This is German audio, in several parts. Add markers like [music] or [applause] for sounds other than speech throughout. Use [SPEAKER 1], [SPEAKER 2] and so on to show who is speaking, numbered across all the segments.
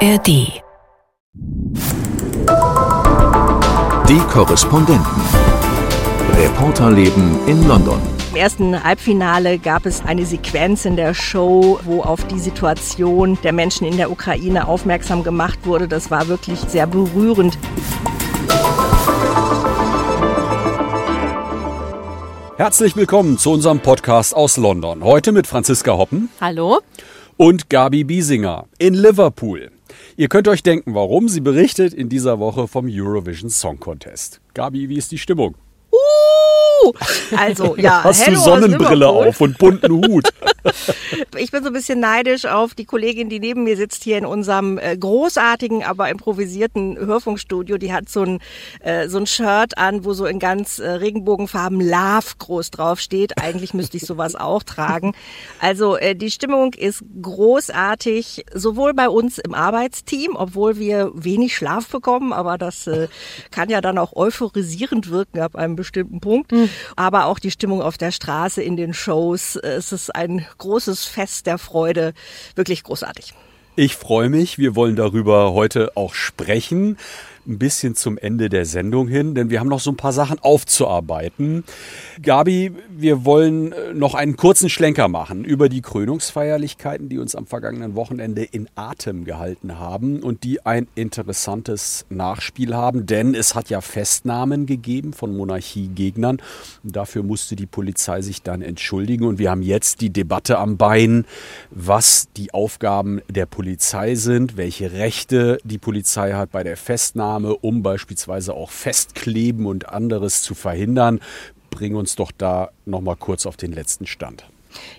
[SPEAKER 1] ARD.
[SPEAKER 2] Die Korrespondenten. Reporterleben in London.
[SPEAKER 3] Im ersten Halbfinale gab es eine Sequenz in der Show, wo auf die Situation der Menschen in der Ukraine aufmerksam gemacht wurde. Das war wirklich sehr berührend.
[SPEAKER 4] Herzlich willkommen zu unserem Podcast aus London. Heute mit Franziska Hoppen.
[SPEAKER 3] Hallo.
[SPEAKER 4] Und Gabi Biesinger in Liverpool. Ihr könnt euch denken, warum sie berichtet in dieser Woche vom Eurovision Song Contest. Gabi, wie ist die Stimmung?
[SPEAKER 3] Also, ja. [laughs]
[SPEAKER 4] Hast du Sonnenbrille auf und bunten Hut? [laughs] [laughs]
[SPEAKER 3] ich bin so ein bisschen neidisch auf die Kollegin, die neben mir sitzt hier in unserem äh, großartigen, aber improvisierten Hörfunkstudio. Die hat so ein, äh, so ein Shirt an, wo so in ganz äh, Regenbogenfarben Love groß drauf steht. Eigentlich müsste ich sowas auch tragen. Also, äh, die Stimmung ist großartig, sowohl bei uns im Arbeitsteam, obwohl wir wenig Schlaf bekommen, aber das äh, kann ja dann auch euphorisierend wirken ab einem bestimmten Punkt. Mhm. Aber auch die Stimmung auf der Straße, in den Shows. Es ist ein großes Fest der Freude. Wirklich großartig.
[SPEAKER 4] Ich freue mich. Wir wollen darüber heute auch sprechen ein bisschen zum Ende der Sendung hin, denn wir haben noch so ein paar Sachen aufzuarbeiten. Gabi, wir wollen äh, noch einen kurzen Schlenker machen über die Krönungsfeierlichkeiten, die uns am vergangenen Wochenende in Atem gehalten haben und die ein interessantes Nachspiel haben, denn es hat ja Festnahmen gegeben von Monarchiegegnern. Dafür musste die Polizei sich dann entschuldigen und wir haben jetzt die Debatte am Bein, was die Aufgaben der Polizei sind, welche Rechte die Polizei hat bei der Festnahme Maßnahme, um beispielsweise auch Festkleben und anderes zu verhindern. Bring uns doch da noch mal kurz auf den letzten Stand.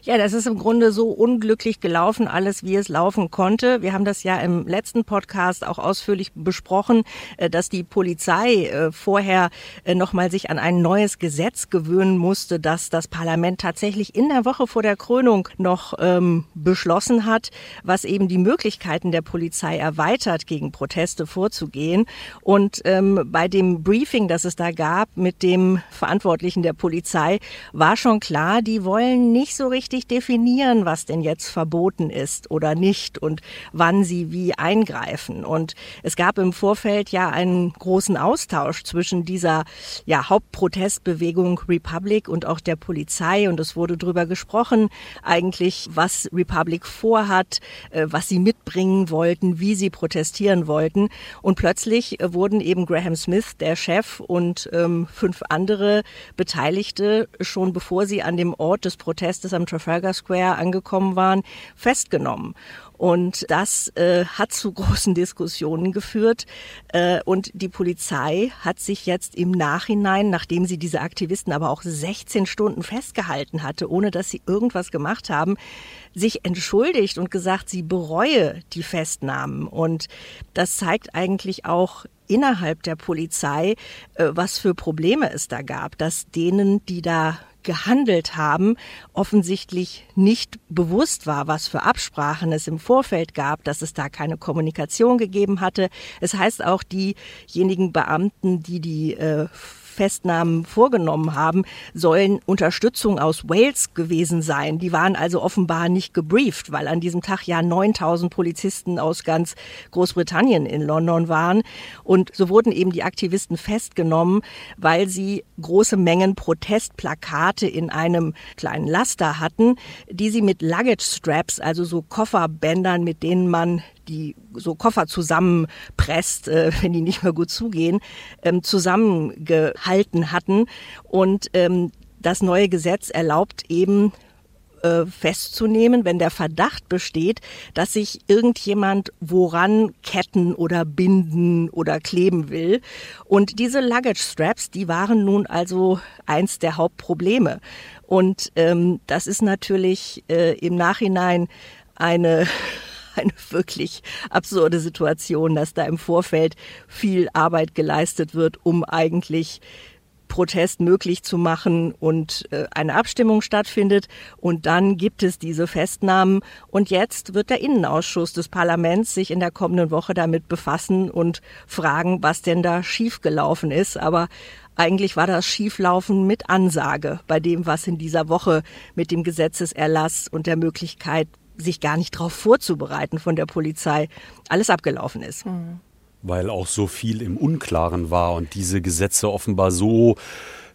[SPEAKER 3] Ja, das ist im Grunde so unglücklich gelaufen, alles wie es laufen konnte. Wir haben das ja im letzten Podcast auch ausführlich besprochen, äh, dass die Polizei äh, vorher äh, nochmal sich an ein neues Gesetz gewöhnen musste, das das Parlament tatsächlich in der Woche vor der Krönung noch ähm, beschlossen hat, was eben die Möglichkeiten der Polizei erweitert, gegen Proteste vorzugehen. Und ähm, bei dem Briefing, das es da gab mit dem Verantwortlichen der Polizei, war schon klar, die wollen nicht so so richtig definieren, was denn jetzt verboten ist oder nicht und wann sie wie eingreifen. Und es gab im Vorfeld ja einen großen Austausch zwischen dieser ja, Hauptprotestbewegung Republic und auch der Polizei. Und es wurde darüber gesprochen, eigentlich, was Republic vorhat, äh, was sie mitbringen wollten, wie sie protestieren wollten. Und plötzlich äh, wurden eben Graham Smith, der Chef, und ähm, fünf andere Beteiligte schon bevor sie an dem Ort des Protestes am Trafalgar Square angekommen waren, festgenommen. Und das äh, hat zu großen Diskussionen geführt. Äh, und die Polizei hat sich jetzt im Nachhinein, nachdem sie diese Aktivisten aber auch 16 Stunden festgehalten hatte, ohne dass sie irgendwas gemacht haben, sich entschuldigt und gesagt, sie bereue die Festnahmen. Und das zeigt eigentlich auch innerhalb der Polizei, äh, was für Probleme es da gab, dass denen, die da gehandelt haben, offensichtlich nicht bewusst war, was für Absprachen es im Vorfeld gab, dass es da keine Kommunikation gegeben hatte. Es heißt auch diejenigen Beamten, die die äh, Festnahmen vorgenommen haben, sollen Unterstützung aus Wales gewesen sein. Die waren also offenbar nicht gebrieft, weil an diesem Tag ja 9000 Polizisten aus ganz Großbritannien in London waren. Und so wurden eben die Aktivisten festgenommen, weil sie große Mengen Protestplakate in einem kleinen Laster hatten, die sie mit Luggage Straps, also so Kofferbändern, mit denen man die so Koffer zusammenpresst, äh, wenn die nicht mehr gut zugehen, ähm, zusammengehalten hatten. Und ähm, das neue Gesetz erlaubt eben äh, festzunehmen, wenn der Verdacht besteht, dass sich irgendjemand woran ketten oder binden oder kleben will. Und diese Luggage Straps, die waren nun also eins der Hauptprobleme. Und ähm, das ist natürlich äh, im Nachhinein eine eine [laughs] wirklich absurde Situation, dass da im Vorfeld viel Arbeit geleistet wird, um eigentlich Protest möglich zu machen und äh, eine Abstimmung stattfindet. Und dann gibt es diese Festnahmen. Und jetzt wird der Innenausschuss des Parlaments sich in der kommenden Woche damit befassen und fragen, was denn da schiefgelaufen ist. Aber eigentlich war das Schieflaufen mit Ansage bei dem, was in dieser Woche mit dem Gesetzeserlass und der Möglichkeit sich gar nicht darauf vorzubereiten von der Polizei, alles abgelaufen ist. Mhm.
[SPEAKER 4] Weil auch so viel im Unklaren war und diese Gesetze offenbar so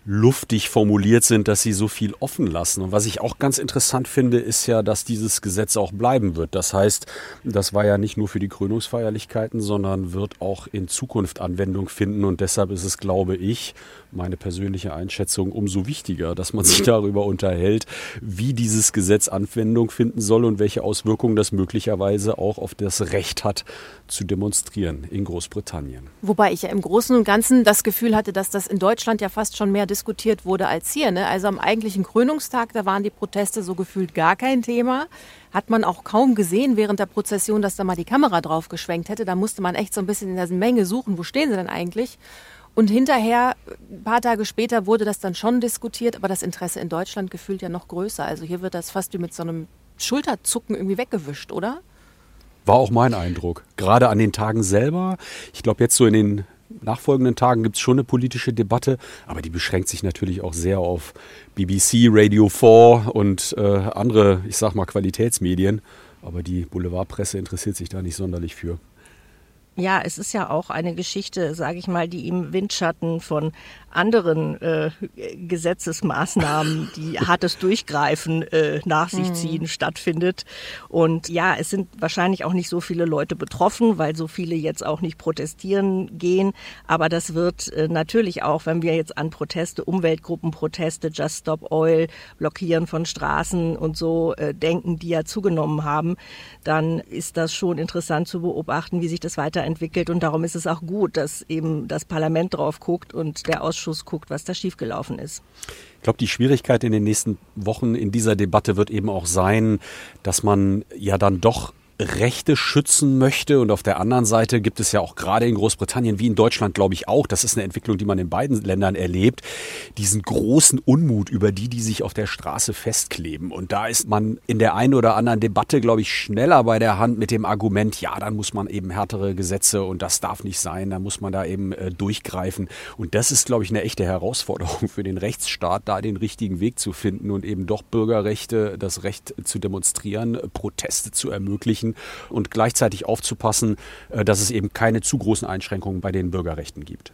[SPEAKER 4] luftig formuliert sind, dass sie so viel offen lassen. Und was ich auch ganz interessant finde, ist ja, dass dieses Gesetz auch bleiben wird. Das heißt, das war ja nicht nur für die Krönungsfeierlichkeiten, sondern wird auch in Zukunft Anwendung finden. Und deshalb ist es, glaube ich, meine persönliche Einschätzung umso wichtiger, dass man sich darüber unterhält, wie dieses Gesetz Anwendung finden soll und welche Auswirkungen das möglicherweise auch auf das Recht hat, zu demonstrieren in Großbritannien.
[SPEAKER 1] Wobei ich ja im Großen und Ganzen das Gefühl hatte, dass das in Deutschland ja fast schon mehr diskutiert wurde als hier. Ne? Also am eigentlichen Krönungstag, da waren die Proteste so gefühlt gar kein Thema. Hat man auch kaum gesehen während der Prozession, dass da mal die Kamera drauf geschwenkt hätte. Da musste man echt so ein bisschen in der Menge suchen, wo stehen sie denn eigentlich? Und hinterher, ein paar Tage später, wurde das dann schon diskutiert, aber das Interesse in Deutschland gefühlt ja noch größer. Also hier wird das fast wie mit so einem Schulterzucken irgendwie weggewischt, oder?
[SPEAKER 4] War auch mein Eindruck. Gerade an den Tagen selber. Ich glaube, jetzt so in den nachfolgenden Tagen gibt es schon eine politische Debatte, aber die beschränkt sich natürlich auch sehr auf BBC, Radio 4 und äh, andere, ich sag mal, Qualitätsmedien. Aber die Boulevardpresse interessiert sich da nicht sonderlich für.
[SPEAKER 3] Ja, es ist ja auch eine Geschichte, sage ich mal, die im Windschatten von anderen äh, Gesetzesmaßnahmen, die hartes Durchgreifen äh, nach sich mhm. ziehen, mhm. stattfindet. Und ja, es sind wahrscheinlich auch nicht so viele Leute betroffen, weil so viele jetzt auch nicht protestieren gehen. Aber das wird äh, natürlich auch, wenn wir jetzt an Proteste, Umweltgruppenproteste, Just Stop Oil, Blockieren von Straßen und so äh, denken, die ja zugenommen haben, dann ist das schon interessant zu beobachten, wie sich das weiterentwickelt. Und darum ist es auch gut, dass eben das Parlament drauf guckt und der Ausschuss Ausschuss guckt, was da schiefgelaufen ist.
[SPEAKER 4] Ich glaube, die Schwierigkeit in den nächsten Wochen in dieser Debatte wird eben auch sein, dass man ja dann doch Rechte schützen möchte. Und auf der anderen Seite gibt es ja auch gerade in Großbritannien, wie in Deutschland, glaube ich auch, das ist eine Entwicklung, die man in beiden Ländern erlebt, diesen großen Unmut über die, die sich auf der Straße festkleben. Und da ist man in der einen oder anderen Debatte, glaube ich, schneller bei der Hand mit dem Argument, ja, dann muss man eben härtere Gesetze und das darf nicht sein, da muss man da eben äh, durchgreifen. Und das ist, glaube ich, eine echte Herausforderung für den Rechtsstaat, da den richtigen Weg zu finden und eben doch Bürgerrechte, das Recht zu demonstrieren, Proteste zu ermöglichen und gleichzeitig aufzupassen, äh, dass es eben keine zu großen Einschränkungen bei den Bürgerrechten gibt.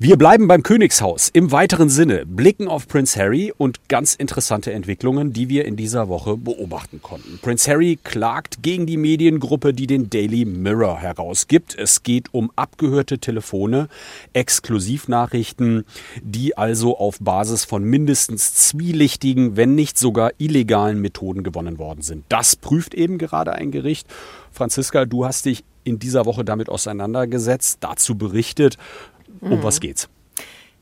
[SPEAKER 4] Wir bleiben beim Königshaus im weiteren Sinne, blicken auf Prince Harry und ganz interessante Entwicklungen, die wir in dieser Woche beobachten konnten. Prince Harry klagt gegen die Mediengruppe, die den Daily Mirror herausgibt. Es geht um abgehörte Telefone, Exklusivnachrichten, die also auf Basis von mindestens zwielichtigen, wenn nicht sogar illegalen Methoden gewonnen worden sind. Das prüft eben gerade ein Gericht. Franziska, du hast dich in dieser Woche damit auseinandergesetzt, dazu berichtet. Um was geht's?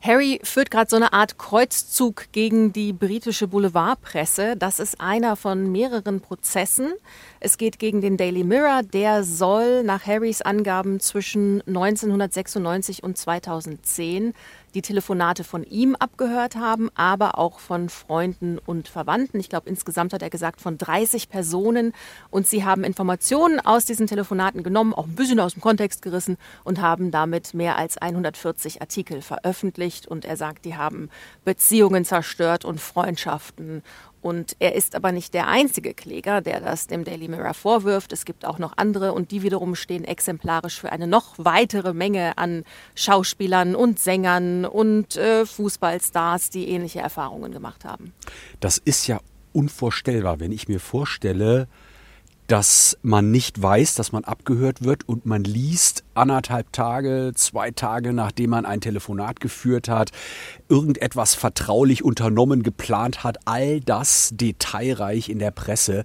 [SPEAKER 1] Harry führt gerade so eine Art Kreuzzug gegen die britische Boulevardpresse. Das ist einer von mehreren Prozessen. Es geht gegen den Daily Mirror. Der soll nach Harrys Angaben zwischen 1996 und 2010 die Telefonate von ihm abgehört haben, aber auch von Freunden und Verwandten. Ich glaube, insgesamt hat er gesagt von 30 Personen. Und sie haben Informationen aus diesen Telefonaten genommen, auch ein bisschen aus dem Kontext gerissen und haben damit mehr als 140 Artikel veröffentlicht. Und er sagt, die haben Beziehungen zerstört und Freundschaften und er ist aber nicht der einzige Kläger, der das dem Daily Mirror vorwirft. Es gibt auch noch andere und die wiederum stehen exemplarisch für eine noch weitere Menge an Schauspielern und Sängern und äh, Fußballstars, die ähnliche Erfahrungen gemacht haben.
[SPEAKER 4] Das ist ja unvorstellbar, wenn ich mir vorstelle, dass man nicht weiß, dass man abgehört wird und man liest anderthalb Tage, zwei Tage, nachdem man ein Telefonat geführt hat, irgendetwas vertraulich unternommen, geplant hat, all das detailreich in der Presse.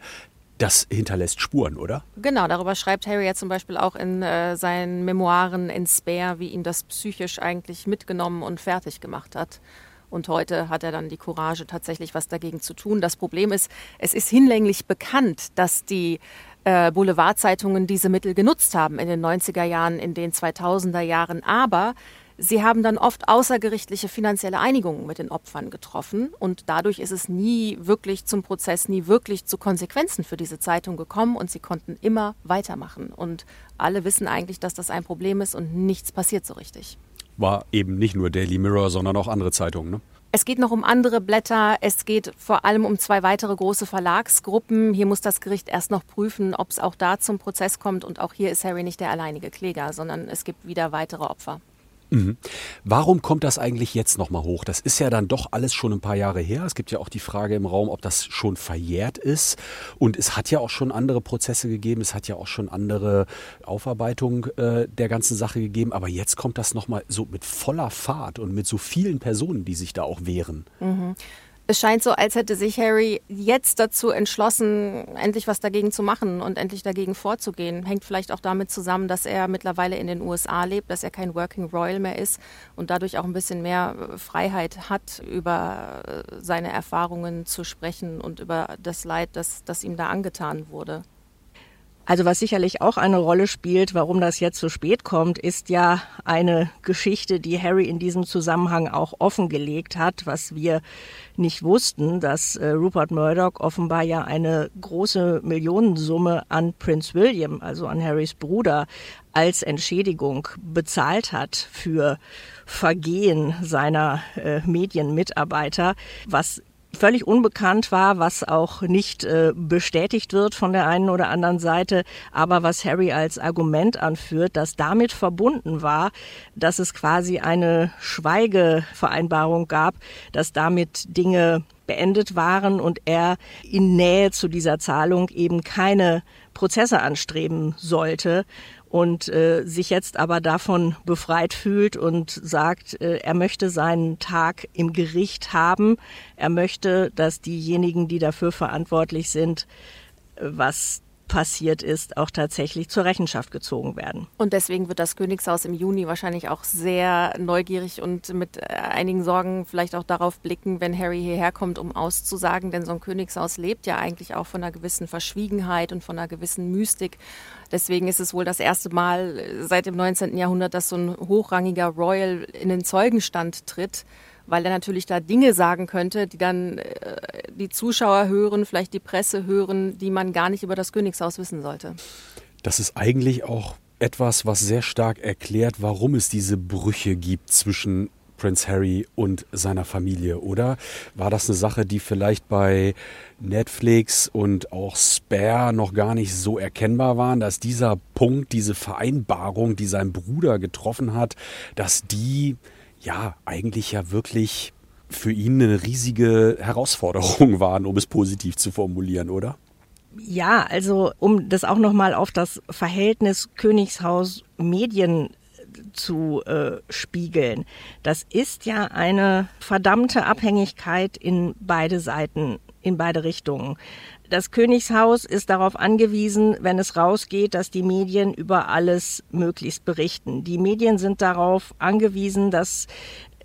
[SPEAKER 4] Das hinterlässt Spuren, oder?
[SPEAKER 1] Genau, darüber schreibt Harry ja zum Beispiel auch in äh, seinen Memoiren in Spare, wie ihn das psychisch eigentlich mitgenommen und fertig gemacht hat. Und heute hat er dann die Courage, tatsächlich was dagegen zu tun. Das Problem ist, es ist hinlänglich bekannt, dass die äh, Boulevardzeitungen diese Mittel genutzt haben in den 90er Jahren, in den 2000er Jahren. Aber sie haben dann oft außergerichtliche finanzielle Einigungen mit den Opfern getroffen. Und dadurch ist es nie wirklich zum Prozess, nie wirklich zu Konsequenzen für diese Zeitung gekommen. Und sie konnten immer weitermachen. Und alle wissen eigentlich, dass das ein Problem ist und nichts passiert so richtig
[SPEAKER 4] war eben nicht nur Daily Mirror, sondern auch andere Zeitungen. Ne?
[SPEAKER 1] Es geht noch um andere Blätter. Es geht vor allem um zwei weitere große Verlagsgruppen. Hier muss das Gericht erst noch prüfen, ob es auch da zum Prozess kommt. Und auch hier ist Harry nicht der alleinige Kläger, sondern es gibt wieder weitere Opfer.
[SPEAKER 4] Mhm. Warum kommt das eigentlich jetzt nochmal hoch? Das ist ja dann doch alles schon ein paar Jahre her. Es gibt ja auch die Frage im Raum, ob das schon verjährt ist. Und es hat ja auch schon andere Prozesse gegeben. Es hat ja auch schon andere Aufarbeitung äh, der ganzen Sache gegeben. Aber jetzt kommt das nochmal so mit voller Fahrt und mit so vielen Personen, die sich da auch wehren.
[SPEAKER 1] Mhm. Es scheint so, als hätte sich Harry jetzt dazu entschlossen, endlich was dagegen zu machen und endlich dagegen vorzugehen. Hängt vielleicht auch damit zusammen, dass er mittlerweile in den USA lebt, dass er kein Working Royal mehr ist und dadurch auch ein bisschen mehr Freiheit hat, über seine Erfahrungen zu sprechen und über das Leid, das, das ihm da angetan wurde.
[SPEAKER 3] Also was sicherlich auch eine Rolle spielt, warum das jetzt so spät kommt, ist ja eine Geschichte, die Harry in diesem Zusammenhang auch offengelegt hat, was wir nicht wussten, dass äh, Rupert Murdoch offenbar ja eine große Millionensumme an Prince William, also an Harrys Bruder, als Entschädigung bezahlt hat für Vergehen seiner äh, Medienmitarbeiter, was völlig unbekannt war, was auch nicht äh, bestätigt wird von der einen oder anderen Seite, aber was Harry als Argument anführt, dass damit verbunden war, dass es quasi eine Schweigevereinbarung gab, dass damit Dinge beendet waren und er in Nähe zu dieser Zahlung eben keine Prozesse anstreben sollte und äh, sich jetzt aber davon befreit fühlt und sagt, äh, er möchte seinen Tag im Gericht haben. Er möchte, dass diejenigen, die dafür verantwortlich sind, äh, was passiert ist, auch tatsächlich zur Rechenschaft gezogen werden.
[SPEAKER 1] Und deswegen wird das Königshaus im Juni wahrscheinlich auch sehr neugierig und mit äh, einigen Sorgen vielleicht auch darauf blicken, wenn Harry hierher kommt, um auszusagen. Denn so ein Königshaus lebt ja eigentlich auch von einer gewissen Verschwiegenheit und von einer gewissen Mystik. Deswegen ist es wohl das erste Mal seit dem 19. Jahrhundert, dass so ein hochrangiger Royal in den Zeugenstand tritt weil er natürlich da Dinge sagen könnte, die dann äh, die Zuschauer hören, vielleicht die Presse hören, die man gar nicht über das Königshaus wissen sollte.
[SPEAKER 4] Das ist eigentlich auch etwas, was sehr stark erklärt, warum es diese Brüche gibt zwischen Prince Harry und seiner Familie, oder? War das eine Sache, die vielleicht bei Netflix und auch Spare noch gar nicht so erkennbar waren, dass dieser Punkt, diese Vereinbarung, die sein Bruder getroffen hat, dass die ja eigentlich ja wirklich für ihn eine riesige Herausforderung [laughs] waren, um es positiv zu formulieren, oder?
[SPEAKER 3] Ja, also um das auch nochmal auf das Verhältnis Königshaus Medien zu äh, spiegeln. Das ist ja eine verdammte Abhängigkeit in beide Seiten, in beide Richtungen. Das Königshaus ist darauf angewiesen, wenn es rausgeht, dass die Medien über alles möglichst berichten. Die Medien sind darauf angewiesen, dass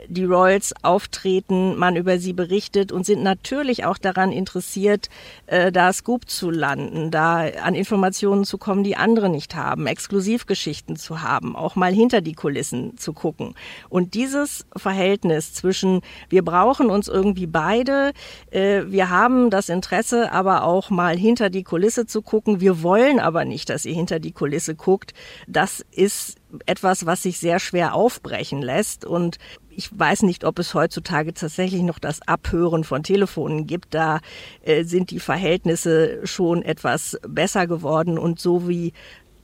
[SPEAKER 3] die Royals auftreten, man über sie berichtet und sind natürlich auch daran interessiert, äh, da Scoop zu landen, da an Informationen zu kommen, die andere nicht haben, Exklusivgeschichten zu haben, auch mal hinter die Kulissen zu gucken. Und dieses Verhältnis zwischen, wir brauchen uns irgendwie beide, äh, wir haben das Interesse, aber auch mal hinter die Kulisse zu gucken, wir wollen aber nicht, dass ihr hinter die Kulisse guckt, das ist etwas, was sich sehr schwer aufbrechen lässt. Und ich weiß nicht, ob es heutzutage tatsächlich noch das Abhören von Telefonen gibt. Da äh, sind die Verhältnisse schon etwas besser geworden. Und so wie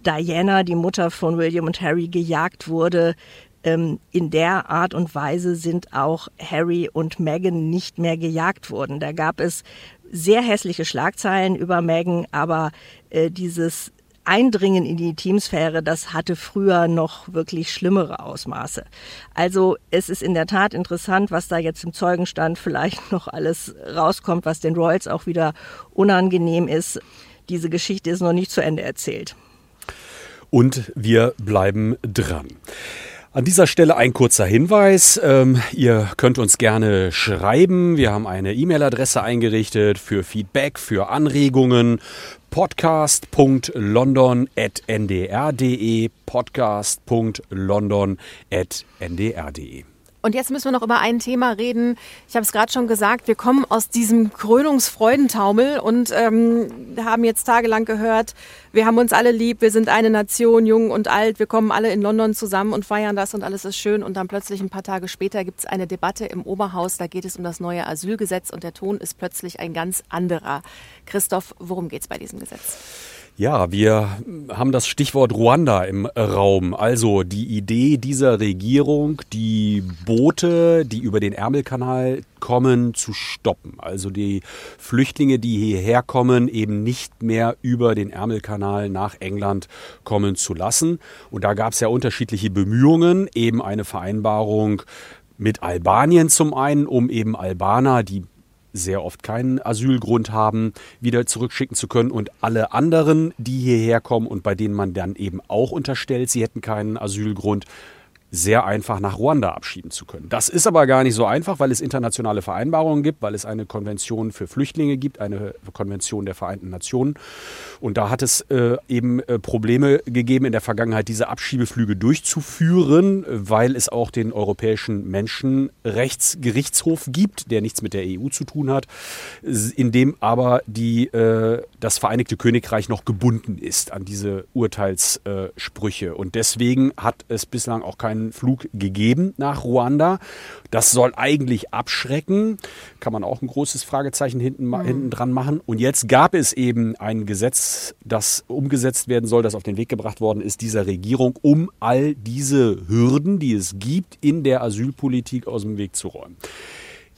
[SPEAKER 3] Diana, die Mutter von William und Harry, gejagt wurde, ähm, in der Art und Weise sind auch Harry und Meghan nicht mehr gejagt worden. Da gab es sehr hässliche Schlagzeilen über Meghan, aber äh, dieses Eindringen in die Teamsphäre, das hatte früher noch wirklich schlimmere Ausmaße. Also es ist in der Tat interessant, was da jetzt im Zeugenstand vielleicht noch alles rauskommt, was den Royals auch wieder unangenehm ist. Diese Geschichte ist noch nicht zu Ende erzählt.
[SPEAKER 4] Und wir bleiben dran. An dieser Stelle ein kurzer Hinweis. Ähm, ihr könnt uns gerne schreiben. Wir haben eine E-Mail-Adresse eingerichtet für Feedback, für Anregungen. podcast.london.ndr.de podcast.london.ndr.de
[SPEAKER 1] Und jetzt müssen wir noch über ein Thema reden. Ich habe es gerade schon gesagt, wir kommen aus diesem Krönungsfreudentaumel und ähm, haben jetzt tagelang gehört, wir haben uns alle lieb, wir sind eine Nation, jung und alt, wir kommen alle in London zusammen und feiern das und alles ist schön. Und dann plötzlich ein paar Tage später gibt es eine Debatte im Oberhaus, da geht es um das neue Asylgesetz und der Ton ist plötzlich ein ganz anderer. Christoph, worum geht es bei diesem Gesetz?
[SPEAKER 4] Ja, wir haben das Stichwort Ruanda im Raum. Also die Idee dieser Regierung, die Boote, die über den Ärmelkanal kommen, zu stoppen. Also die Flüchtlinge, die hierher kommen, eben nicht mehr über den Ärmelkanal nach England kommen zu lassen. Und da gab es ja unterschiedliche Bemühungen, eben eine Vereinbarung mit Albanien zum einen, um eben Albaner, die sehr oft keinen Asylgrund haben, wieder zurückschicken zu können. Und alle anderen, die hierher kommen und bei denen man dann eben auch unterstellt, sie hätten keinen Asylgrund, sehr einfach nach Ruanda abschieben zu können. Das ist aber gar nicht so einfach, weil es internationale Vereinbarungen gibt, weil es eine Konvention für Flüchtlinge gibt, eine Konvention der Vereinten Nationen. Und da hat es äh, eben äh, Probleme gegeben in der Vergangenheit, diese Abschiebeflüge durchzuführen, weil es auch den Europäischen Menschenrechtsgerichtshof gibt, der nichts mit der EU zu tun hat, in dem aber die, äh, das Vereinigte Königreich noch gebunden ist an diese Urteilssprüche. Und deswegen hat es bislang auch keinen einen Flug gegeben nach Ruanda. Das soll eigentlich abschrecken. Kann man auch ein großes Fragezeichen hinten, mhm. hinten dran machen. Und jetzt gab es eben ein Gesetz, das umgesetzt werden soll, das auf den Weg gebracht worden ist, dieser Regierung, um all diese Hürden, die es gibt, in der Asylpolitik aus dem Weg zu räumen.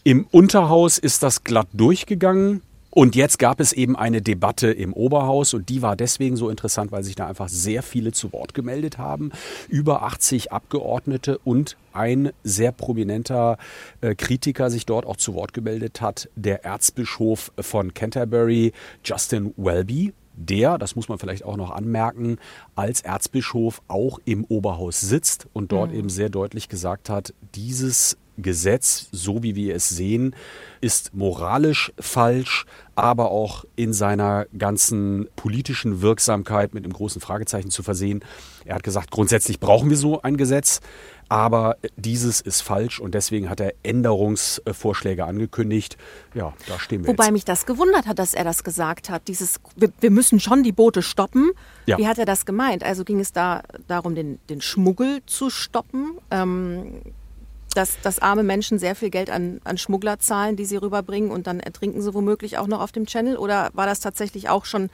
[SPEAKER 4] Im Unterhaus ist das glatt durchgegangen. Und jetzt gab es eben eine Debatte im Oberhaus und die war deswegen so interessant, weil sich da einfach sehr viele zu Wort gemeldet haben. Über 80 Abgeordnete und ein sehr prominenter äh, Kritiker sich dort auch zu Wort gemeldet hat, der Erzbischof von Canterbury, Justin Welby der, das muss man vielleicht auch noch anmerken, als Erzbischof auch im Oberhaus sitzt und dort mhm. eben sehr deutlich gesagt hat, dieses Gesetz, so wie wir es sehen, ist moralisch falsch, aber auch in seiner ganzen politischen Wirksamkeit mit einem großen Fragezeichen zu versehen. Er hat gesagt, grundsätzlich brauchen wir so ein Gesetz, aber dieses ist falsch und deswegen hat er Änderungsvorschläge angekündigt. Ja, da stehen wir
[SPEAKER 1] Wobei
[SPEAKER 4] jetzt.
[SPEAKER 1] mich das gewundert hat, dass er das gesagt hat. Dieses, wir, wir müssen schon die Boote stoppen. Ja. Wie hat er das gemeint? Also ging es da darum, den, den Schmuggel zu stoppen? Ähm, dass, dass arme Menschen sehr viel Geld an, an Schmuggler zahlen, die sie rüberbringen und dann ertrinken sie womöglich auch noch auf dem Channel? Oder war das tatsächlich auch schon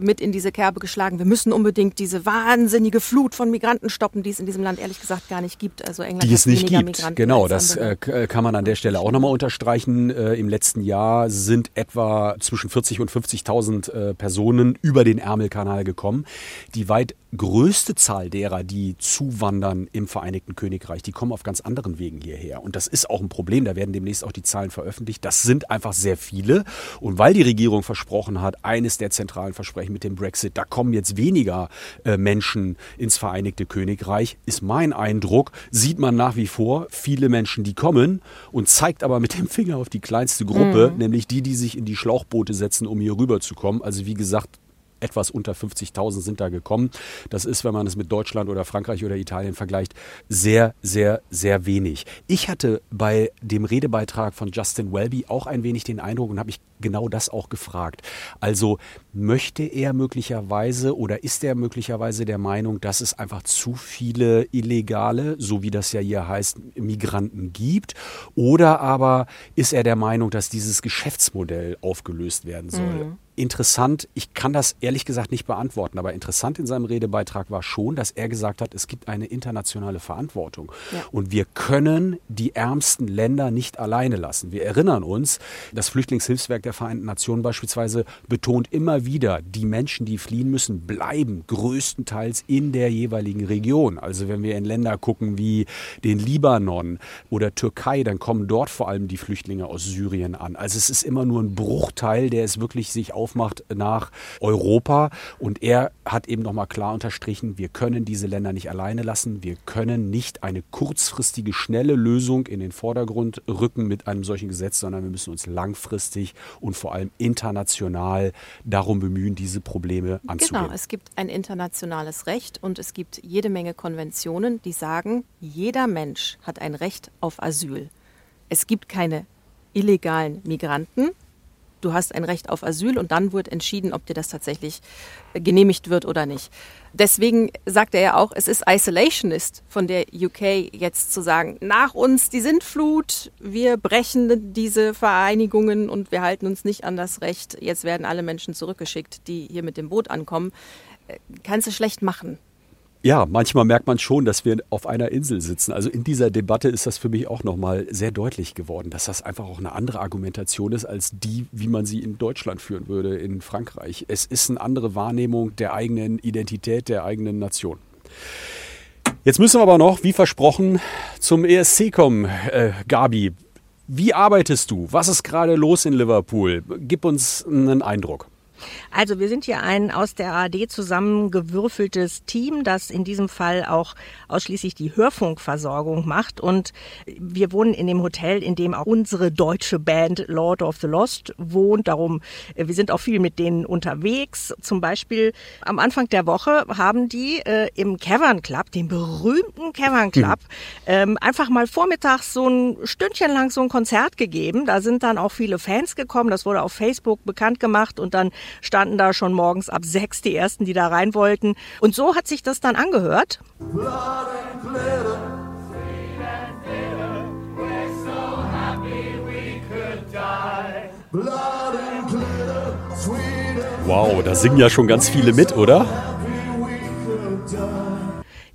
[SPEAKER 1] mit in diese Kerbe geschlagen. Wir müssen unbedingt diese wahnsinnige Flut von Migranten stoppen, die es in diesem Land ehrlich gesagt gar nicht gibt.
[SPEAKER 4] Also England die es nicht gibt. Migranten genau, das äh, kann man an der Stelle auch nochmal unterstreichen. Äh, Im letzten Jahr sind etwa zwischen 40 und 50.000 äh, Personen über den Ärmelkanal gekommen. Die weit größte Zahl derer, die zuwandern im Vereinigten Königreich, die kommen auf ganz anderen Wegen hierher. Und das ist auch ein Problem. Da werden demnächst auch die Zahlen veröffentlicht. Das sind einfach sehr viele. Und weil die Regierung versprochen hat, eines der zentralen Versprechen Österreich mit dem Brexit, da kommen jetzt weniger äh, Menschen ins Vereinigte Königreich, ist mein Eindruck, sieht man nach wie vor viele Menschen, die kommen und zeigt aber mit dem Finger auf die kleinste Gruppe, mhm. nämlich die, die sich in die Schlauchboote setzen, um hier rüber zu kommen. Also wie gesagt, etwas unter 50.000 sind da gekommen. Das ist, wenn man es mit Deutschland oder Frankreich oder Italien vergleicht, sehr, sehr, sehr wenig. Ich hatte bei dem Redebeitrag von Justin Welby auch ein wenig den Eindruck und habe mich genau das auch gefragt. Also möchte er möglicherweise oder ist er möglicherweise der Meinung, dass es einfach zu viele illegale, so wie das ja hier heißt, Migranten gibt? Oder aber ist er der Meinung, dass dieses Geschäftsmodell aufgelöst werden soll? Mhm interessant, ich kann das ehrlich gesagt nicht beantworten, aber interessant in seinem Redebeitrag war schon, dass er gesagt hat, es gibt eine internationale Verantwortung. Ja. Und wir können die ärmsten Länder nicht alleine lassen. Wir erinnern uns, das Flüchtlingshilfswerk der Vereinten Nationen beispielsweise betont immer wieder, die Menschen, die fliehen müssen, bleiben größtenteils in der jeweiligen Region. Also wenn wir in Länder gucken wie den Libanon oder Türkei, dann kommen dort vor allem die Flüchtlinge aus Syrien an. Also es ist immer nur ein Bruchteil, der es wirklich sich auf aufmacht nach Europa. Und er hat eben nochmal klar unterstrichen, wir können diese Länder nicht alleine lassen. Wir können nicht eine kurzfristige, schnelle Lösung in den Vordergrund rücken mit einem solchen Gesetz, sondern wir müssen uns langfristig und vor allem international darum bemühen, diese Probleme anzugehen.
[SPEAKER 1] Genau, es gibt ein internationales Recht und es gibt jede Menge Konventionen, die sagen, jeder Mensch hat ein Recht auf Asyl. Es gibt keine illegalen Migranten. Du hast ein Recht auf Asyl und dann wird entschieden, ob dir das tatsächlich genehmigt wird oder nicht. Deswegen sagte er ja auch, es ist Isolationist von der UK jetzt zu sagen, nach uns die Sintflut, wir brechen diese Vereinigungen und wir halten uns nicht an das Recht, jetzt werden alle Menschen zurückgeschickt, die hier mit dem Boot ankommen. Äh, kannst du schlecht machen.
[SPEAKER 4] Ja, manchmal merkt man schon, dass wir auf einer Insel sitzen. Also in dieser Debatte ist das für mich auch nochmal sehr deutlich geworden, dass das einfach auch eine andere Argumentation ist als die, wie man sie in Deutschland führen würde, in Frankreich. Es ist eine andere Wahrnehmung der eigenen Identität, der eigenen Nation. Jetzt müssen wir aber noch, wie versprochen, zum ESC kommen. Äh, Gabi, wie arbeitest du? Was ist gerade los in Liverpool? Gib uns einen Eindruck.
[SPEAKER 3] Also wir sind hier ein aus der ARD zusammengewürfeltes Team, das in diesem Fall auch ausschließlich die Hörfunkversorgung macht. Und wir wohnen in dem Hotel, in dem auch unsere deutsche Band Lord of the Lost wohnt. Darum, äh, wir sind auch viel mit denen unterwegs. Zum Beispiel am Anfang der Woche haben die äh, im Cavern Club, dem berühmten Cavern Club, mhm. ähm, einfach mal vormittags so ein Stündchen lang so ein Konzert gegeben. Da sind dann auch viele Fans gekommen. Das wurde auf Facebook bekannt gemacht und dann standen da schon morgens ab sechs die ersten, die da rein wollten. Und so hat sich das dann angehört.
[SPEAKER 4] Wow, da singen ja schon ganz viele mit, oder?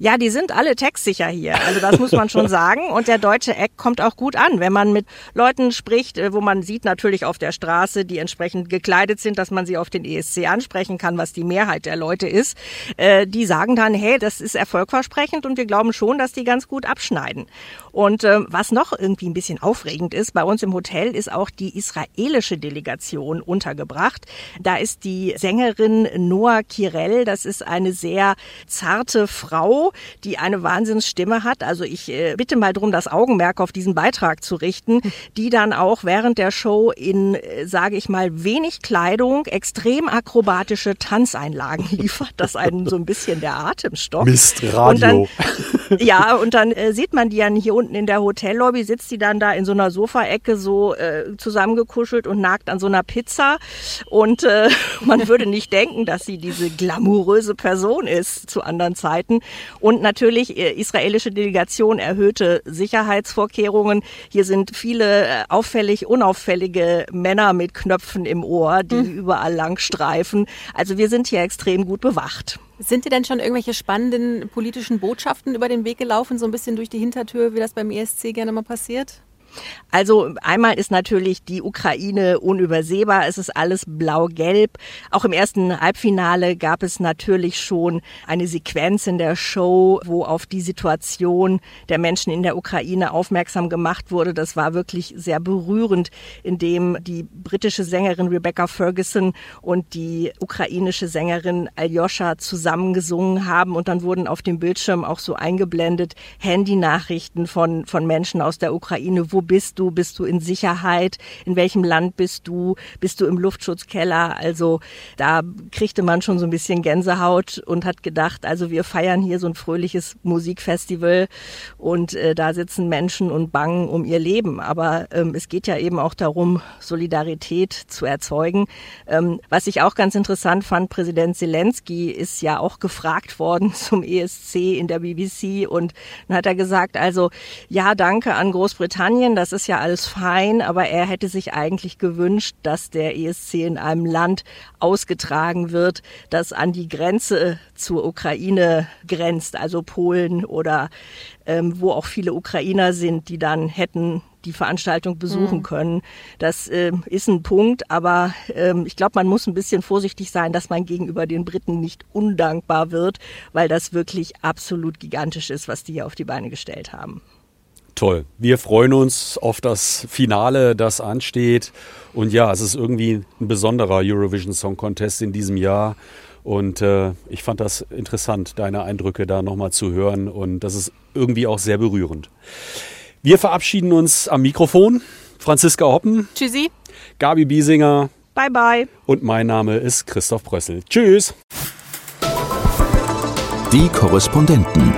[SPEAKER 3] Ja, die sind alle textsicher hier. Also das muss man schon [laughs] sagen. Und der deutsche Eck kommt auch gut an, wenn man mit Leuten spricht, äh, wo man sieht natürlich auf der Straße, die entsprechend gekleidet sind, dass man sie auf den ESC ansprechen kann, was die Mehrheit der Leute ist. Äh, die sagen dann, hey, das ist erfolgversprechend und wir glauben schon, dass die ganz gut abschneiden. Und äh, was noch irgendwie ein bisschen aufregend ist, bei uns im Hotel ist auch die israelische Delegation untergebracht. Da ist die Sängerin Noah Kirel, das ist eine sehr zarte Frau, die eine Wahnsinnsstimme hat. Also ich äh, bitte mal drum, das Augenmerk auf diesen Beitrag zu richten, [laughs] die dann auch während der Show in, äh, sage ich mal, wenig Kleidung extrem akrobatische Tanzeinlagen [laughs] liefert, dass einen so ein bisschen der Atem stockt.
[SPEAKER 4] Mist, Radio.
[SPEAKER 3] Und dann, [laughs] [laughs] ja, und dann äh, sieht man die dann hier unten in der Hotellobby, sitzt die dann da in so einer Sofaecke so äh, zusammengekuschelt und nagt an so einer Pizza. Und äh, [laughs] man würde nicht denken, dass sie diese glamouröse Person ist zu anderen Zeiten. Und natürlich äh, israelische Delegation erhöhte Sicherheitsvorkehrungen. Hier sind viele äh, auffällig unauffällige Männer mit Knöpfen im Ohr, die mhm. überall lang streifen. Also wir sind hier extrem gut bewacht.
[SPEAKER 1] Sind dir denn schon irgendwelche spannenden politischen Botschaften über den Weg gelaufen, so ein bisschen durch die Hintertür, wie das beim ESC gerne mal passiert?
[SPEAKER 3] Also einmal ist natürlich die Ukraine unübersehbar. Es ist alles blau-gelb. Auch im ersten Halbfinale gab es natürlich schon eine Sequenz in der Show, wo auf die Situation der Menschen in der Ukraine aufmerksam gemacht wurde. Das war wirklich sehr berührend, indem die britische Sängerin Rebecca Ferguson und die ukrainische Sängerin Aljoscha zusammengesungen haben. Und dann wurden auf dem Bildschirm auch so eingeblendet Handynachrichten von, von Menschen aus der Ukraine, wo bist du? Bist du in Sicherheit? In welchem Land bist du? Bist du im Luftschutzkeller? Also da kriegte man schon so ein bisschen Gänsehaut und hat gedacht, also wir feiern hier so ein fröhliches Musikfestival und äh, da sitzen Menschen und bangen um ihr Leben. Aber ähm, es geht ja eben auch darum, Solidarität zu erzeugen. Ähm, was ich auch ganz interessant fand, Präsident Zelensky ist ja auch gefragt worden [laughs] zum ESC in der BBC und dann hat er gesagt, also ja, danke an Großbritannien, Spanien, das ist ja alles fein, aber er hätte sich eigentlich gewünscht, dass der ESC in einem Land ausgetragen wird, das an die Grenze zur Ukraine grenzt, also Polen oder ähm, wo auch viele Ukrainer sind, die dann hätten die Veranstaltung besuchen mhm. können. Das äh, ist ein Punkt, aber ähm, ich glaube, man muss ein bisschen vorsichtig sein, dass man gegenüber den Briten nicht undankbar wird, weil das wirklich absolut gigantisch ist, was die hier auf die Beine gestellt haben.
[SPEAKER 4] Toll. Wir freuen uns auf das Finale, das ansteht. Und ja, es ist irgendwie ein besonderer Eurovision Song Contest in diesem Jahr. Und äh, ich fand das interessant, deine Eindrücke da nochmal zu hören. Und das ist irgendwie auch sehr berührend. Wir verabschieden uns am Mikrofon. Franziska Hoppen.
[SPEAKER 1] Tschüssi.
[SPEAKER 4] Gabi Biesinger.
[SPEAKER 3] Bye, bye.
[SPEAKER 4] Und mein Name ist Christoph Brössel. Tschüss.
[SPEAKER 2] Die Korrespondenten.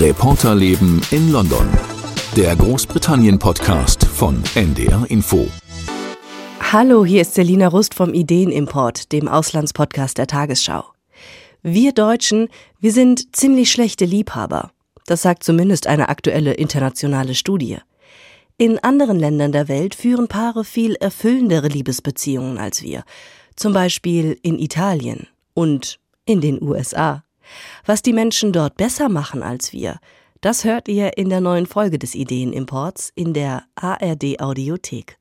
[SPEAKER 2] Reporterleben in London. Der Großbritannien-Podcast von NDR Info.
[SPEAKER 5] Hallo, hier ist Selina Rust vom Ideenimport, dem Auslandspodcast der Tagesschau. Wir Deutschen, wir sind ziemlich schlechte Liebhaber. Das sagt zumindest eine aktuelle internationale Studie. In anderen Ländern der Welt führen Paare viel erfüllendere Liebesbeziehungen als wir. Zum Beispiel in Italien und in den USA. Was die Menschen dort besser machen als wir, das hört ihr in der neuen Folge des Ideenimports in der ARD Audiothek.